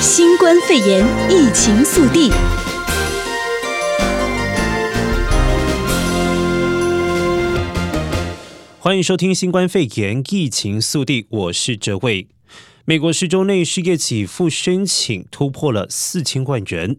新冠肺炎疫情速递，欢迎收听新冠肺炎疫情速递，我是哲伟。美国十周内失业给付申请突破了四千万人。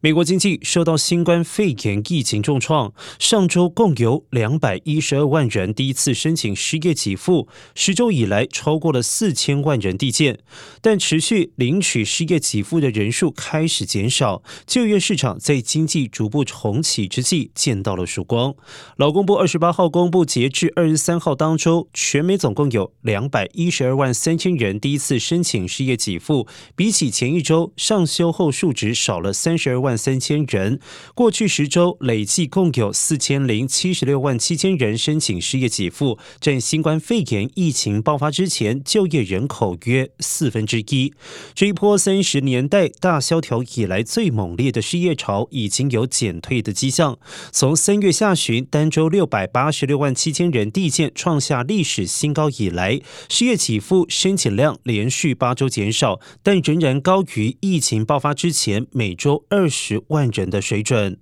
美国经济受到新冠肺炎疫情重创，上周共有两百一十二万人第一次申请失业给付，十周以来超过了四千万人递件，但持续领取失业给付的人数开始减少，就业市场在经济逐步重启之际见到了曙光。劳工部二十八号公布，截至二十三号当周，全美总共有两百一十二万三千人第一次申请失业给付，比起前一周上修后数值少了三十二万。万三千人，过去十周累计共有四千零七十六万七千人申请失业给付，占新冠肺炎疫情爆发之前就业人口约四分之一。这一波三十年代大萧条以来最猛烈的失业潮已经有减退的迹象。从三月下旬单周六百八十六万七千人递件创下历史新高以来，失业给付申请量连续八周减少，但仍然高于疫情爆发之前每周二十。万人的水准。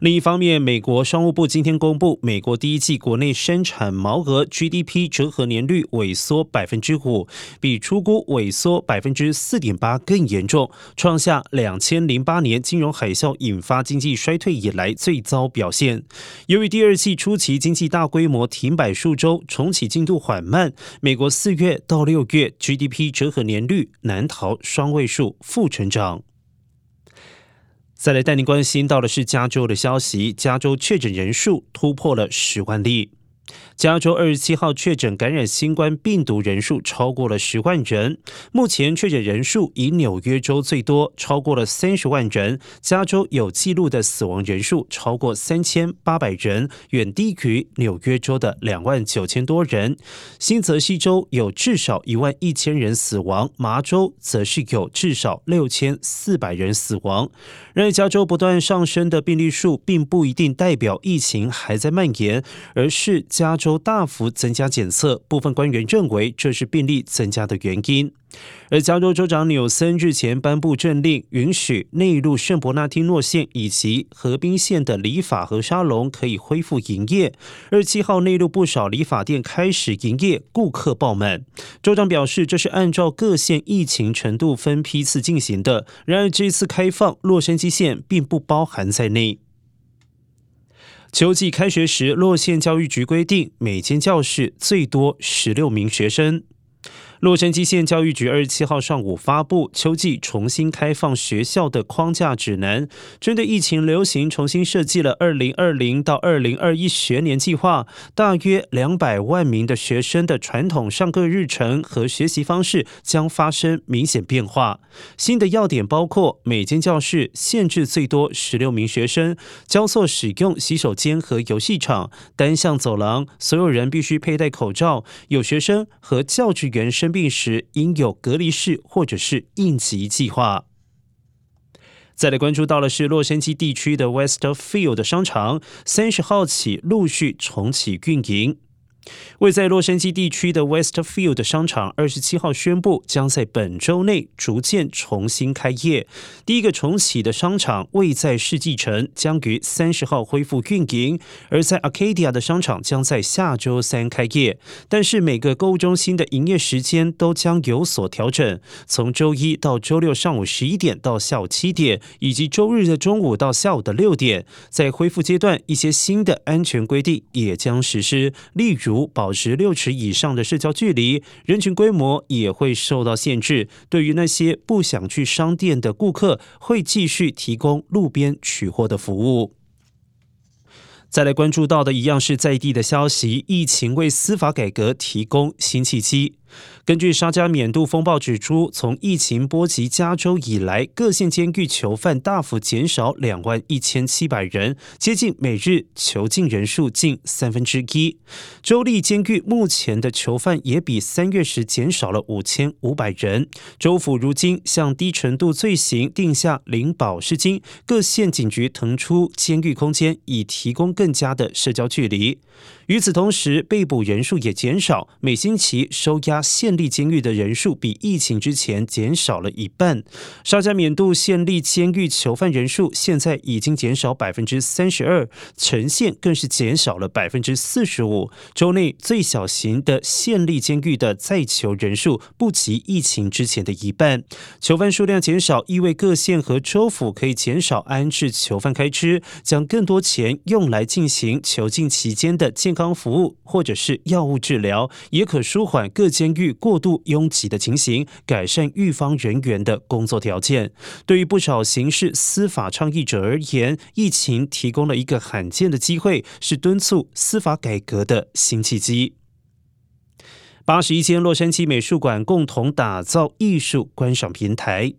另一方面，美国商务部今天公布，美国第一季国内生产毛额 GDP 折合年率萎缩百分之五，比初估萎缩百分之四点八更严重，创下两千零八年金融海啸引发经济衰退以来最糟表现。由于第二季初期经济大规模停摆数周，重启进度缓慢，美国四月到六月 GDP 折合年率难逃双位数负成长。再来带您关心到的是加州的消息，加州确诊人数突破了十万例。加州二十七号确诊感染新冠病毒人数超过了十万人，目前确诊人数以纽约州最多，超过了三十万人。加州有记录的死亡人数超过三千八百人，远低于纽约州的两万九千多人。新泽西州有至少一万一千人死亡，麻州则是有至少六千四百人死亡。然而，加州不断上升的病例数，并不一定代表疫情还在蔓延，而是加州大幅增加检测，部分官员认为这是病例增加的原因。而加州州长纽森日前颁布政令，允许内陆圣伯纳丁诺县以及河滨县的理发和沙龙可以恢复营业。二十七号内陆不少理发店开始营业，顾客爆满。州长表示，这是按照各县疫情程度分批次进行的。然而，这次开放洛杉矶县并不包含在内。秋季开学时，洛县教育局规定，每间教室最多十六名学生。洛杉矶县教育局二十七号上午发布秋季重新开放学校的框架指南，针对疫情流行重新设计了二零二零到二零二一学年计划。大约两百万名的学生的传统上课日程和学习方式将发生明显变化。新的要点包括每间教室限制最多十六名学生，交错使用洗手间和游戏场，单向走廊，所有人必须佩戴口罩。有学生和教职员身病时应有隔离室或者是应急计划。再来关注到的是洛杉矶地区的 Westfield 商场，三十号起陆续重启运营。位在洛杉矶地区的 Westfield 商场，二十七号宣布将在本周内逐渐重新开业。第一个重启的商场位在世纪城，将于三十号恢复运营；而在 Arcadia 的商场将在下周三开业。但是每个购物中心的营业时间都将有所调整，从周一到周六上午十一点到下午七点，以及周日的中午到下午的六点。在恢复阶段，一些新的安全规定也将实施，例如。如保持六尺以上的社交距离，人群规模也会受到限制。对于那些不想去商店的顾客，会继续提供路边取货的服务。再来关注到的一样是在地的消息，疫情为司法改革提供新契机。根据沙加缅度风暴指出，从疫情波及加州以来，各县监狱囚犯大幅减少两万一千七百人，接近每日囚禁人数近三分之一。州立监狱目前的囚犯也比三月时减少了五千五百人。州府如今向低程度罪行定下零保释金，各县警局腾出监狱空间，以提供更加的社交距离。与此同时，被捕人数也减少，每星期收押县立监狱的人数比疫情之前减少了一半。沙加缅度县立监狱囚犯人数现在已经减少百分之三十二，城县更是减少了百分之四十五。州内最小型的县立监狱的在囚人数不及疫情之前的一半。囚犯数量减少，意味各县和州府可以减少安置囚犯开支，将更多钱用来进行囚禁期间的健康服务或者是药物治疗，也可舒缓各监狱过度拥挤的情形，改善狱方人员的工作条件。对于不少刑事司法倡议者而言，疫情提供了一个罕见的机会，是敦促司法改革的新契机。八十一间洛杉矶美术馆共同打造艺术观赏平台。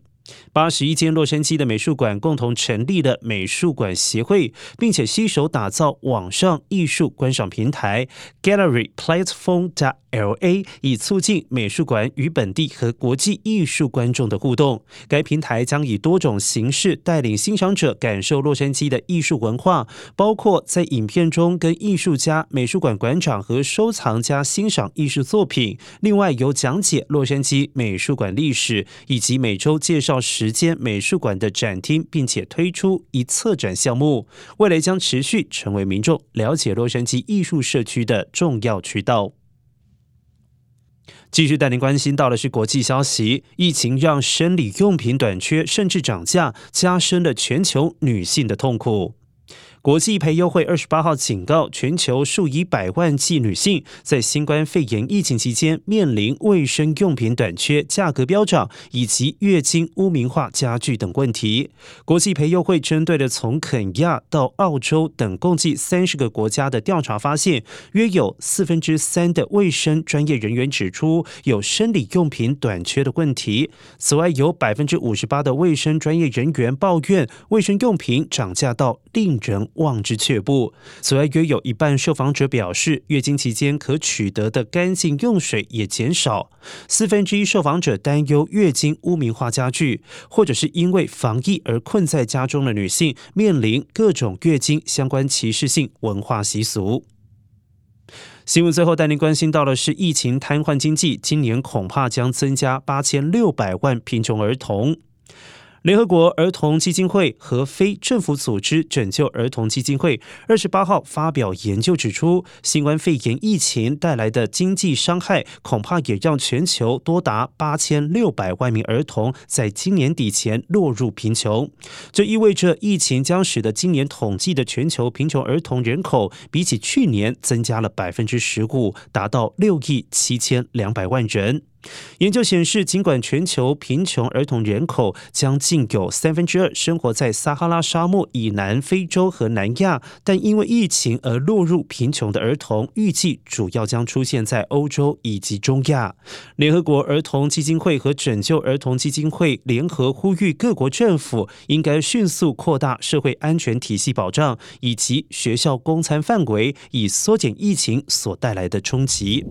八十一间洛杉矶的美术馆共同成立了美术馆协会，并且携手打造网上艺术观赏平台 Gallery Platform LA，以促进美术馆与本地和国际艺术观众的互动。该平台将以多种形式带领欣赏者感受洛杉矶的艺术文化，包括在影片中跟艺术家、美术馆馆长和收藏家欣赏艺术作品。另外，有讲解洛杉矶美术馆历史，以及每周介绍时间美术馆的展厅，并且推出一策展项目。未来将持续成为民众了解洛杉矶艺术社区的重要渠道。继续带您关心到的是国际消息，疫情让生理用品短缺甚至涨价，加深了全球女性的痛苦。国际培优会二十八号警告，全球数以百万计女性在新冠肺炎疫情期间面临卫生用品短缺、价格飙涨以及月经污名化加剧等问题。国际培优会针对了从肯亚到澳洲等共计三十个国家的调查发现，约有四分之三的卫生专业人员指出有生理用品短缺的问题。此外，有百分之五十八的卫生专业人员抱怨卫生用品涨价到令人望之却步。此外，约有一半受访者表示，月经期间可取得的干净用水也减少。四分之一受访者担忧月经污名化加剧，或者是因为防疫而困在家中的女性面临各种月经相关歧视性文化习俗。新闻最后带您关心到的是，疫情瘫痪经济，今年恐怕将增加八千六百万贫穷儿童。联合国儿童基金会和非政府组织拯救儿童基金会二十八号发表研究指出，新冠肺炎疫情带来的经济伤害，恐怕也让全球多达八千六百万名儿童在今年底前落入贫穷。这意味着，疫情将使得今年统计的全球贫穷儿童人口，比起去年增加了百分之十五，达到六亿七千两百万人。研究显示，尽管全球贫穷儿童人口将近有三分之二生活在撒哈拉沙漠以南非洲和南亚，但因为疫情而落入贫穷的儿童，预计主要将出现在欧洲以及中亚。联合国儿童基金会和拯救儿童基金会联合呼吁各国政府应该迅速扩大社会安全体系保障以及学校供餐范围，以缩减疫情所带来的冲击。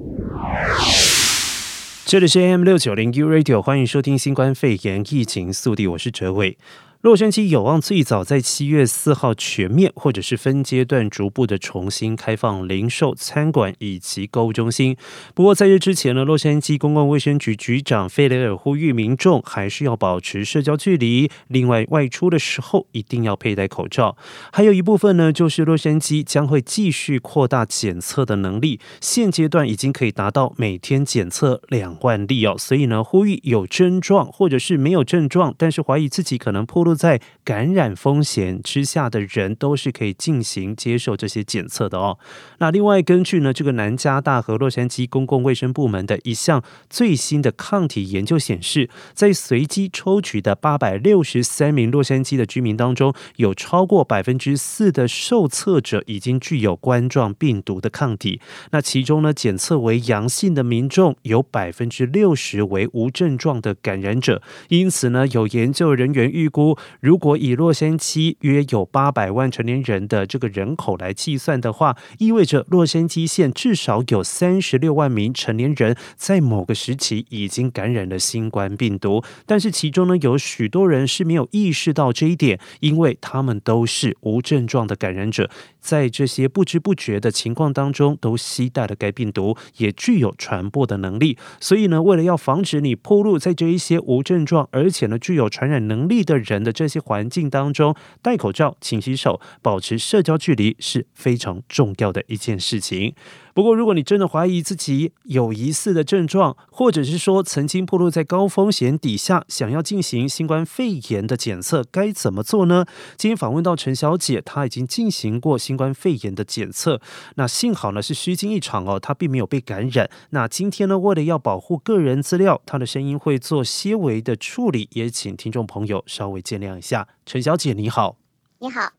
这里是 AM 六九零 U Radio，欢迎收听新冠肺炎疫情速递，我是哲伟。洛杉矶有望最早在七月四号全面或者是分阶段逐步的重新开放零售、餐馆以及购物中心。不过在这之前呢，洛杉矶公共卫生局局长费雷尔呼吁民众还是要保持社交距离，另外外出的时候一定要佩戴口罩。还有一部分呢，就是洛杉矶将会继续扩大检测的能力，现阶段已经可以达到每天检测两万例哦。所以呢，呼吁有症状或者是没有症状，但是怀疑自己可能暴露在感染风险之下的人都是可以进行接受这些检测的哦。那另外，根据呢这个南加大和洛杉矶公共卫生部门的一项最新的抗体研究显示，在随机抽取的八百六十三名洛杉矶的居民当中，有超过百分之四的受测者已经具有冠状病毒的抗体。那其中呢，检测为阳性的民众有百分之六十为无症状的感染者。因此呢，有研究人员预估。如果以洛杉矶约有八百万成年人的这个人口来计算的话，意味着洛杉矶县至少有三十六万名成年人在某个时期已经感染了新冠病毒。但是其中呢，有许多人是没有意识到这一点，因为他们都是无症状的感染者，在这些不知不觉的情况当中，都携带了该病毒，也具有传播的能力。所以呢，为了要防止你暴露在这一些无症状而且呢具有传染能力的人的这些环境当中，戴口罩、勤洗手、保持社交距离是非常重要的一件事情。不过，如果你真的怀疑自己有疑似的症状，或者是说曾经暴露在高风险底下，想要进行新冠肺炎的检测，该怎么做呢？今天访问到陈小姐，她已经进行过新冠肺炎的检测，那幸好呢是虚惊一场哦，她并没有被感染。那今天呢，为了要保护个人资料，她的声音会做些微的处理，也请听众朋友稍微见谅一下。陈小姐，你好。你好。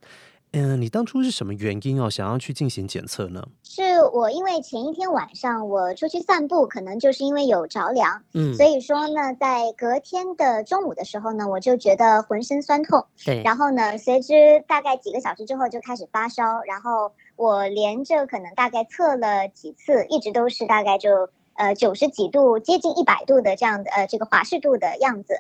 嗯，你当初是什么原因哦，想要去进行检测呢？是我因为前一天晚上我出去散步，可能就是因为有着凉，嗯，所以说呢，在隔天的中午的时候呢，我就觉得浑身酸痛，对，然后呢，随之大概几个小时之后就开始发烧，然后我连着可能大概测了几次，一直都是大概就。呃，九十几度，接近一百度的这样的呃，这个华氏度的样子，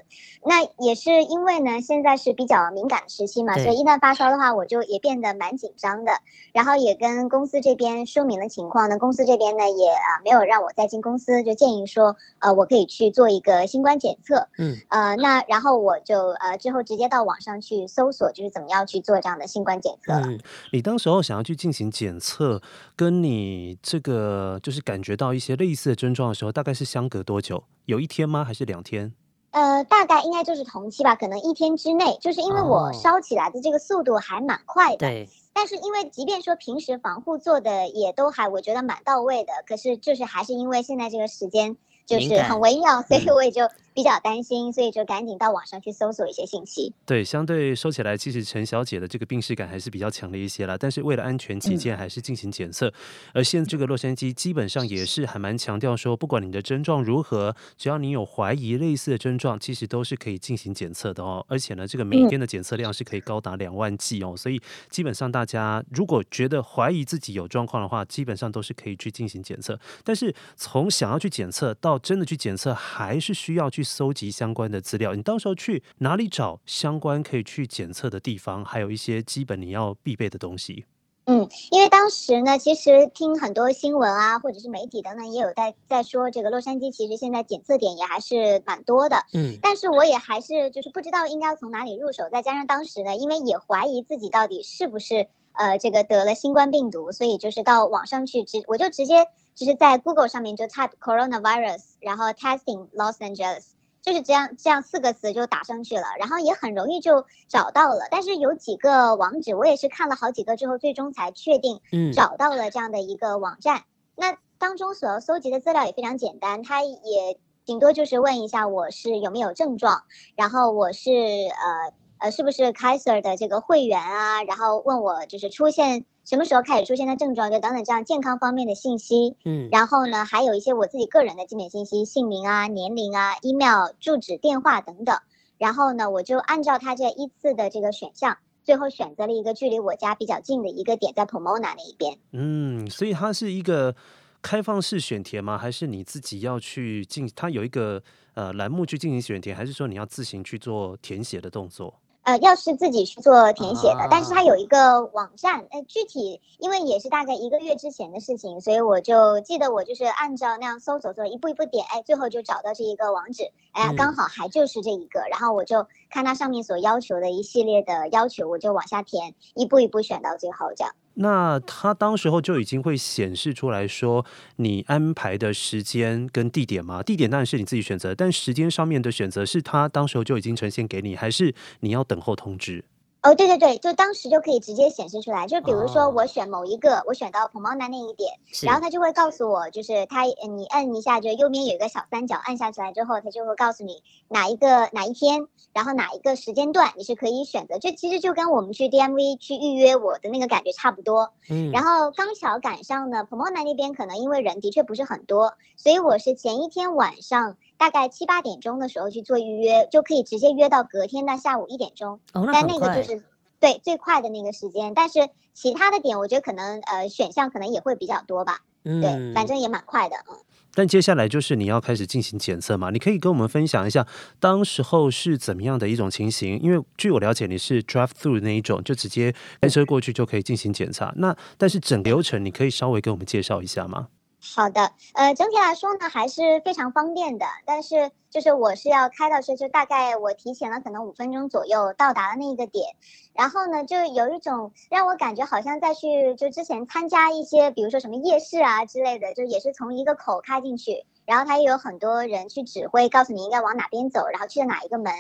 那也是因为呢，现在是比较敏感的时期嘛，所以一旦发烧的话，我就也变得蛮紧张的。然后也跟公司这边说明了情况呢，公司这边呢也啊没有让我再进公司，就建议说，呃，我可以去做一个新冠检测。嗯，呃，那然后我就呃之后直接到网上去搜索，就是怎么样去做这样的新冠检测。嗯，你当时候想要去进行检测，跟你这个就是感觉到一些类似的。症状的时候大概是相隔多久？有一天吗？还是两天？呃，大概应该就是同期吧，可能一天之内。就是因为我烧起来的这个速度还蛮快的。对。但是因为即便说平时防护做的也都还我觉得蛮到位的，可是就是还是因为现在这个时间就是很微妙，所以我也就。比较担心，所以就赶紧到网上去搜索一些信息。对，相对说起来，其实陈小姐的这个病逝感还是比较强烈一些啦。但是为了安全起见，还是进行检测。嗯、而现在这个洛杉矶基本上也是还蛮强调说，不管你的症状如何，只要你有怀疑类似的症状，其实都是可以进行检测的哦。而且呢，这个每天的检测量是可以高达两万剂哦。所以基本上大家如果觉得怀疑自己有状况的话，基本上都是可以去进行检测。但是从想要去检测到真的去检测，还是需要去。搜集相关的资料，你到时候去哪里找相关可以去检测的地方？还有一些基本你要必备的东西。嗯，因为当时呢，其实听很多新闻啊，或者是媒体等等，也有在在说这个洛杉矶其实现在检测点也还是蛮多的。嗯，但是我也还是就是不知道应该要从哪里入手。再加上当时呢，因为也怀疑自己到底是不是呃这个得了新冠病毒，所以就是到网上去直我就直接就是在 Google 上面就 type coronavirus，然后 testing Los Angeles。就是这样，这样四个词就打上去了，然后也很容易就找到了。但是有几个网址，我也是看了好几个之后，最终才确定，嗯，找到了这样的一个网站。嗯、那当中所要搜集的资料也非常简单，它也顶多就是问一下我是有没有症状，然后我是呃。呃，是不是 Kaiser 的这个会员啊？然后问我就是出现什么时候开始出现的症状，就等等这样健康方面的信息。嗯，然后呢，还有一些我自己个人的基本信息，姓名啊、年龄啊、email、住址、电话等等。然后呢，我就按照他这依次的这个选项，最后选择了一个距离我家比较近的一个点，在 Pomona 那一边。嗯，所以它是一个开放式选填吗？还是你自己要去进？它有一个呃栏目去进行选填，还是说你要自行去做填写的动作？呃，要是自己去做填写的，但是它有一个网站，呃，具体因为也是大概一个月之前的事情，所以我就记得我就是按照那样搜索做，一步一步点，哎，最后就找到这一个网址，哎，刚好还就是这一个，然后我就看它上面所要求的一系列的要求，我就往下填，一步一步选到最后这样。那他当时候就已经会显示出来说，你安排的时间跟地点吗？地点当然是你自己选择，但时间上面的选择是他当时候就已经呈现给你，还是你要等候通知？哦，对对对，就当时就可以直接显示出来。就比如说我选某一个，哦、我选到 Pomona 那一点，然后他就会告诉我，就是他你按一下，就右边有一个小三角，按下去来之后，他就会告诉你哪一个哪一天，然后哪一个时间段你是可以选择。就其实就跟我们去 DMV 去预约我的那个感觉差不多。嗯。然后刚巧赶上呢，Pomona 那边可能因为人的确不是很多，所以我是前一天晚上大概七八点钟的时候去做预约，就可以直接约到隔天的下午一点钟。哦，那但那个就是对最快的那个时间，但是其他的点我觉得可能呃选项可能也会比较多吧。嗯，对，反正也蛮快的，嗯。但接下来就是你要开始进行检测嘛？你可以跟我们分享一下当时候是怎么样的一种情形？因为据我了解，你是 drive through 那一种，就直接开车过去就可以进行检查。那但是整流程你可以稍微给我们介绍一下吗？好的，呃，整体来说呢，还是非常方便的。但是就是我是要开到是，就大概我提前了可能五分钟左右到达了那个点，然后呢，就有一种让我感觉好像再去就之前参加一些，比如说什么夜市啊之类的，就也是从一个口开进去，然后他也有很多人去指挥，告诉你应该往哪边走，然后去了哪一个门。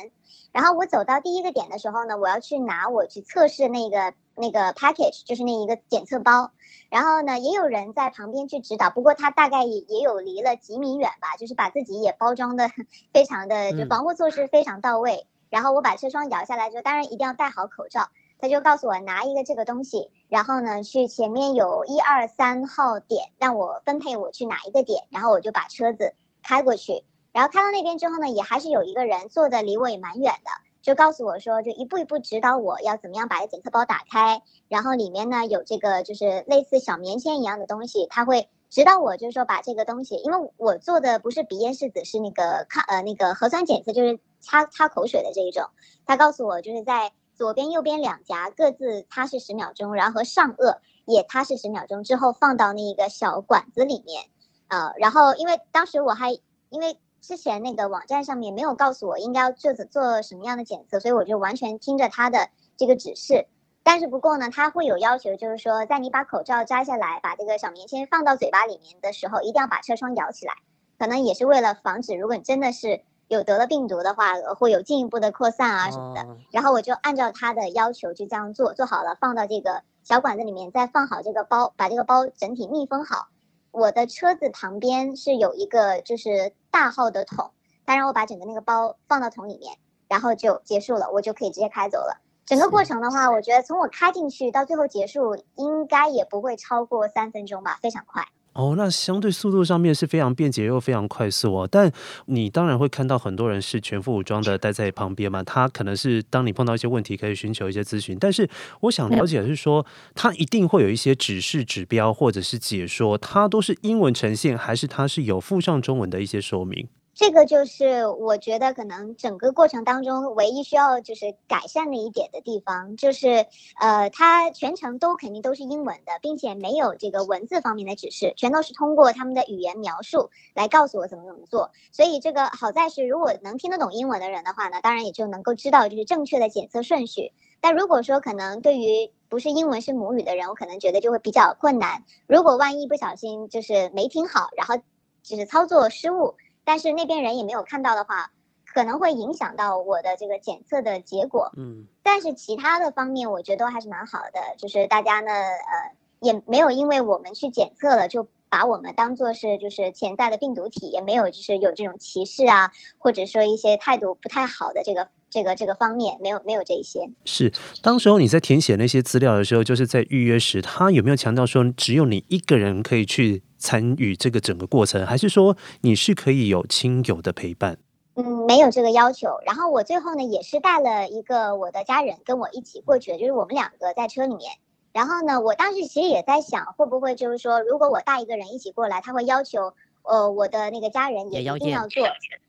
然后我走到第一个点的时候呢，我要去拿我去测试那个那个 package，就是那一个检测包。然后呢，也有人在旁边去指导，不过他大概也也有离了几米远吧，就是把自己也包装的 非常的，就防护措施非常到位。嗯、然后我把车窗摇下来之后，当然一定要戴好口罩。他就告诉我拿一个这个东西，然后呢去前面有一二三号点，让我分配我去哪一个点，然后我就把车子开过去。然后开到那边之后呢，也还是有一个人坐的离我也蛮远的。就告诉我说，就一步一步指导我要怎么样把这检测包打开，然后里面呢有这个就是类似小棉签一样的东西，他会指导我，就是说把这个东西，因为我做的不是鼻咽拭子，是那个抗呃那个核酸检测，就是擦擦口水的这一种。他告诉我，就是在左边、右边两颊各自擦拭十秒钟，然后和上颚也擦拭十秒钟之后放到那一个小管子里面，呃，然后因为当时我还因为。之前那个网站上面没有告诉我应该要做做什么样的检测，所以我就完全听着他的这个指示。但是不过呢，他会有要求，就是说在你把口罩摘下来，把这个小棉签放到嘴巴里面的时候，一定要把车窗摇起来，可能也是为了防止，如果你真的是有得了病毒的话，会有进一步的扩散啊什么的。然后我就按照他的要求就这样做，做好了，放到这个小管子里面，再放好这个包，把这个包整体密封好。我的车子旁边是有一个就是大号的桶，他让我把整个那个包放到桶里面，然后就结束了，我就可以直接开走了。整个过程的话，我觉得从我开进去到最后结束，应该也不会超过三分钟吧，非常快。哦，那相对速度上面是非常便捷又非常快速哦。但你当然会看到很多人是全副武装的待在旁边嘛，他可能是当你碰到一些问题可以寻求一些咨询。但是我想了解的是说，他一定会有一些指示指标或者是解说，它都是英文呈现，还是它是有附上中文的一些说明？这个就是我觉得可能整个过程当中唯一需要就是改善的一点的地方，就是呃，它全程都肯定都是英文的，并且没有这个文字方面的指示，全都是通过他们的语言描述来告诉我怎么怎么做。所以这个好在是，如果能听得懂英文的人的话呢，当然也就能够知道就是正确的检测顺序。但如果说可能对于不是英文是母语的人，我可能觉得就会比较困难。如果万一不小心就是没听好，然后就是操作失误。但是那边人也没有看到的话，可能会影响到我的这个检测的结果。嗯，但是其他的方面我觉得都还是蛮好的，就是大家呢，呃，也没有因为我们去检测了就把我们当做是就是潜在的病毒体，也没有就是有这种歧视啊，或者说一些态度不太好的这个这个这个方面，没有没有这一些。是，当时候你在填写那些资料的时候，就是在预约时，他有没有强调说只有你一个人可以去？参与这个整个过程，还是说你是可以有亲友的陪伴？嗯，没有这个要求。然后我最后呢，也是带了一个我的家人跟我一起过去的，就是我们两个在车里面。然后呢，我当时其实也在想，会不会就是说，如果我带一个人一起过来，他会要求呃我的那个家人也一定要做。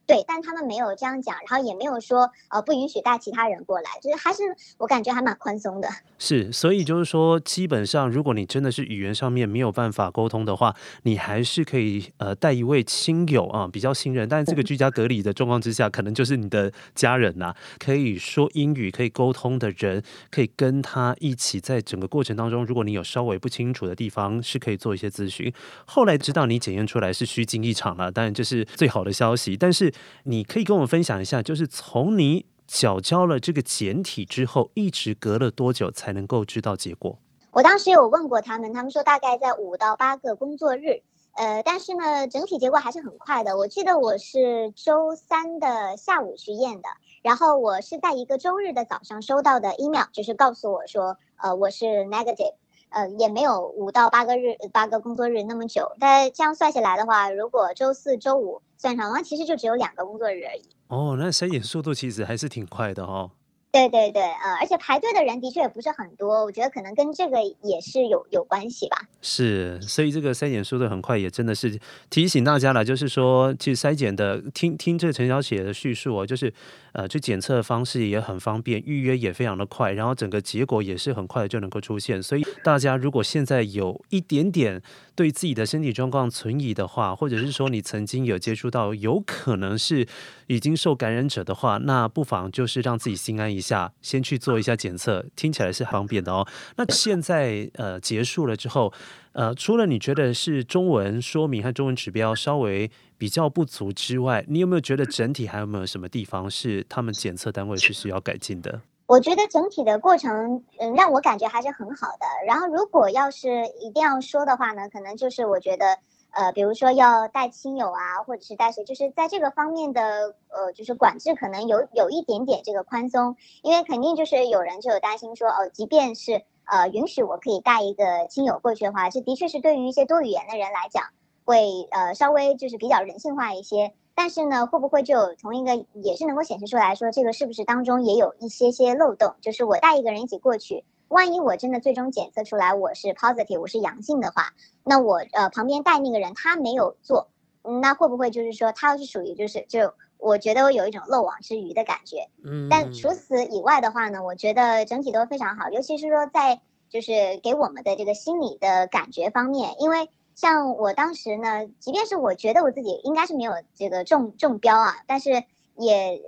对，但他们没有这样讲，然后也没有说呃不允许带其他人过来，就是还是我感觉还蛮宽松的。是，所以就是说，基本上如果你真的是语言上面没有办法沟通的话，你还是可以呃带一位亲友啊，比较信任，但是这个居家隔离的状况之下，可能就是你的家人呐、啊，可以说英语可以沟通的人，可以跟他一起在整个过程当中，如果你有稍微不清楚的地方，是可以做一些咨询。后来知道你检验出来是虚惊一场了，当然这是最好的消息，但是。你可以跟我们分享一下，就是从你缴交了这个简体之后，一直隔了多久才能够知道结果？我当时有问过他们，他们说大概在五到八个工作日。呃，但是呢，整体结果还是很快的。我记得我是周三的下午去验的，然后我是在一个周日的早上收到的 email，就是告诉我说，呃，我是 negative。呃，也没有五到八个日八个工作日那么久。但这样算下来的话，如果周四周五算上的话，其实就只有两个工作日而已。哦，那筛选速度其实还是挺快的哈、哦。对对对，呃，而且排队的人的确也不是很多，我觉得可能跟这个也是有有关系吧。是，所以这个筛检速度很快，也真的是提醒大家了，就是说，其实筛检的听听这陈小姐的叙述哦，就是呃，去检测的方式也很方便，预约也非常的快，然后整个结果也是很快就能够出现。所以大家如果现在有一点点对自己的身体状况存疑的话，或者是说你曾经有接触到有可能是已经受感染者的话，那不妨就是让自己心安一下，先去做一下检测，听起来是方便的哦。那现在呃结束了之后，呃，除了你觉得是中文说明和中文指标稍微比较不足之外，你有没有觉得整体还有没有什么地方是他们检测单位是需要改进的？我觉得整体的过程，嗯，让我感觉还是很好的。然后如果要是一定要说的话呢，可能就是我觉得。呃，比如说要带亲友啊，或者是带谁，就是在这个方面的呃，就是管制可能有有一点点这个宽松，因为肯定就是有人就有担心说，哦，即便是呃允许我可以带一个亲友过去的话，这的确是对于一些多语言的人来讲，会呃稍微就是比较人性化一些。但是呢，会不会就从一个也是能够显示出来说，这个是不是当中也有一些些漏洞？就是我带一个人一起过去。万一我真的最终检测出来我是 positive，我是阳性的话，那我呃旁边带那个人他没有做，那会不会就是说他是属于就是就我觉得我有一种漏网之鱼的感觉。嗯，但除此以外的话呢，我觉得整体都非常好，尤其是说在就是给我们的这个心理的感觉方面，因为像我当时呢，即便是我觉得我自己应该是没有这个中中标啊，但是。也，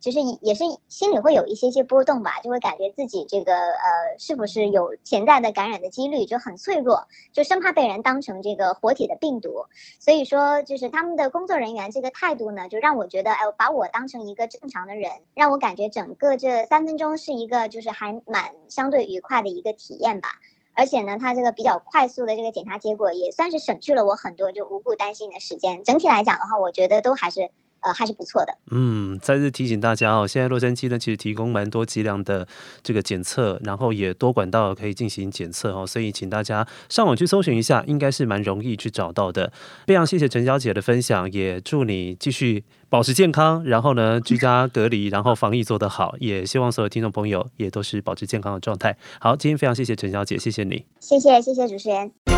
就是也是心里会有一些些波动吧，就会感觉自己这个呃，是不是有潜在的感染的几率就很脆弱，就生怕被人当成这个活体的病毒。所以说，就是他们的工作人员这个态度呢，就让我觉得，哎，把我当成一个正常的人，让我感觉整个这三分钟是一个就是还蛮相对愉快的一个体验吧。而且呢，他这个比较快速的这个检查结果，也算是省去了我很多就无故担心的时间。整体来讲的话，我觉得都还是。呃，还是不错的。嗯，再次提醒大家哦，现在洛杉矶呢，其实提供蛮多剂量的这个检测，然后也多管道可以进行检测哦，所以请大家上网去搜寻一下，应该是蛮容易去找到的。非常谢谢陈小姐的分享，也祝你继续保持健康，然后呢，居家隔离，然后防疫做得好，也希望所有听众朋友也都是保持健康的状态。好，今天非常谢谢陈小姐，谢谢你，谢谢谢谢主持人。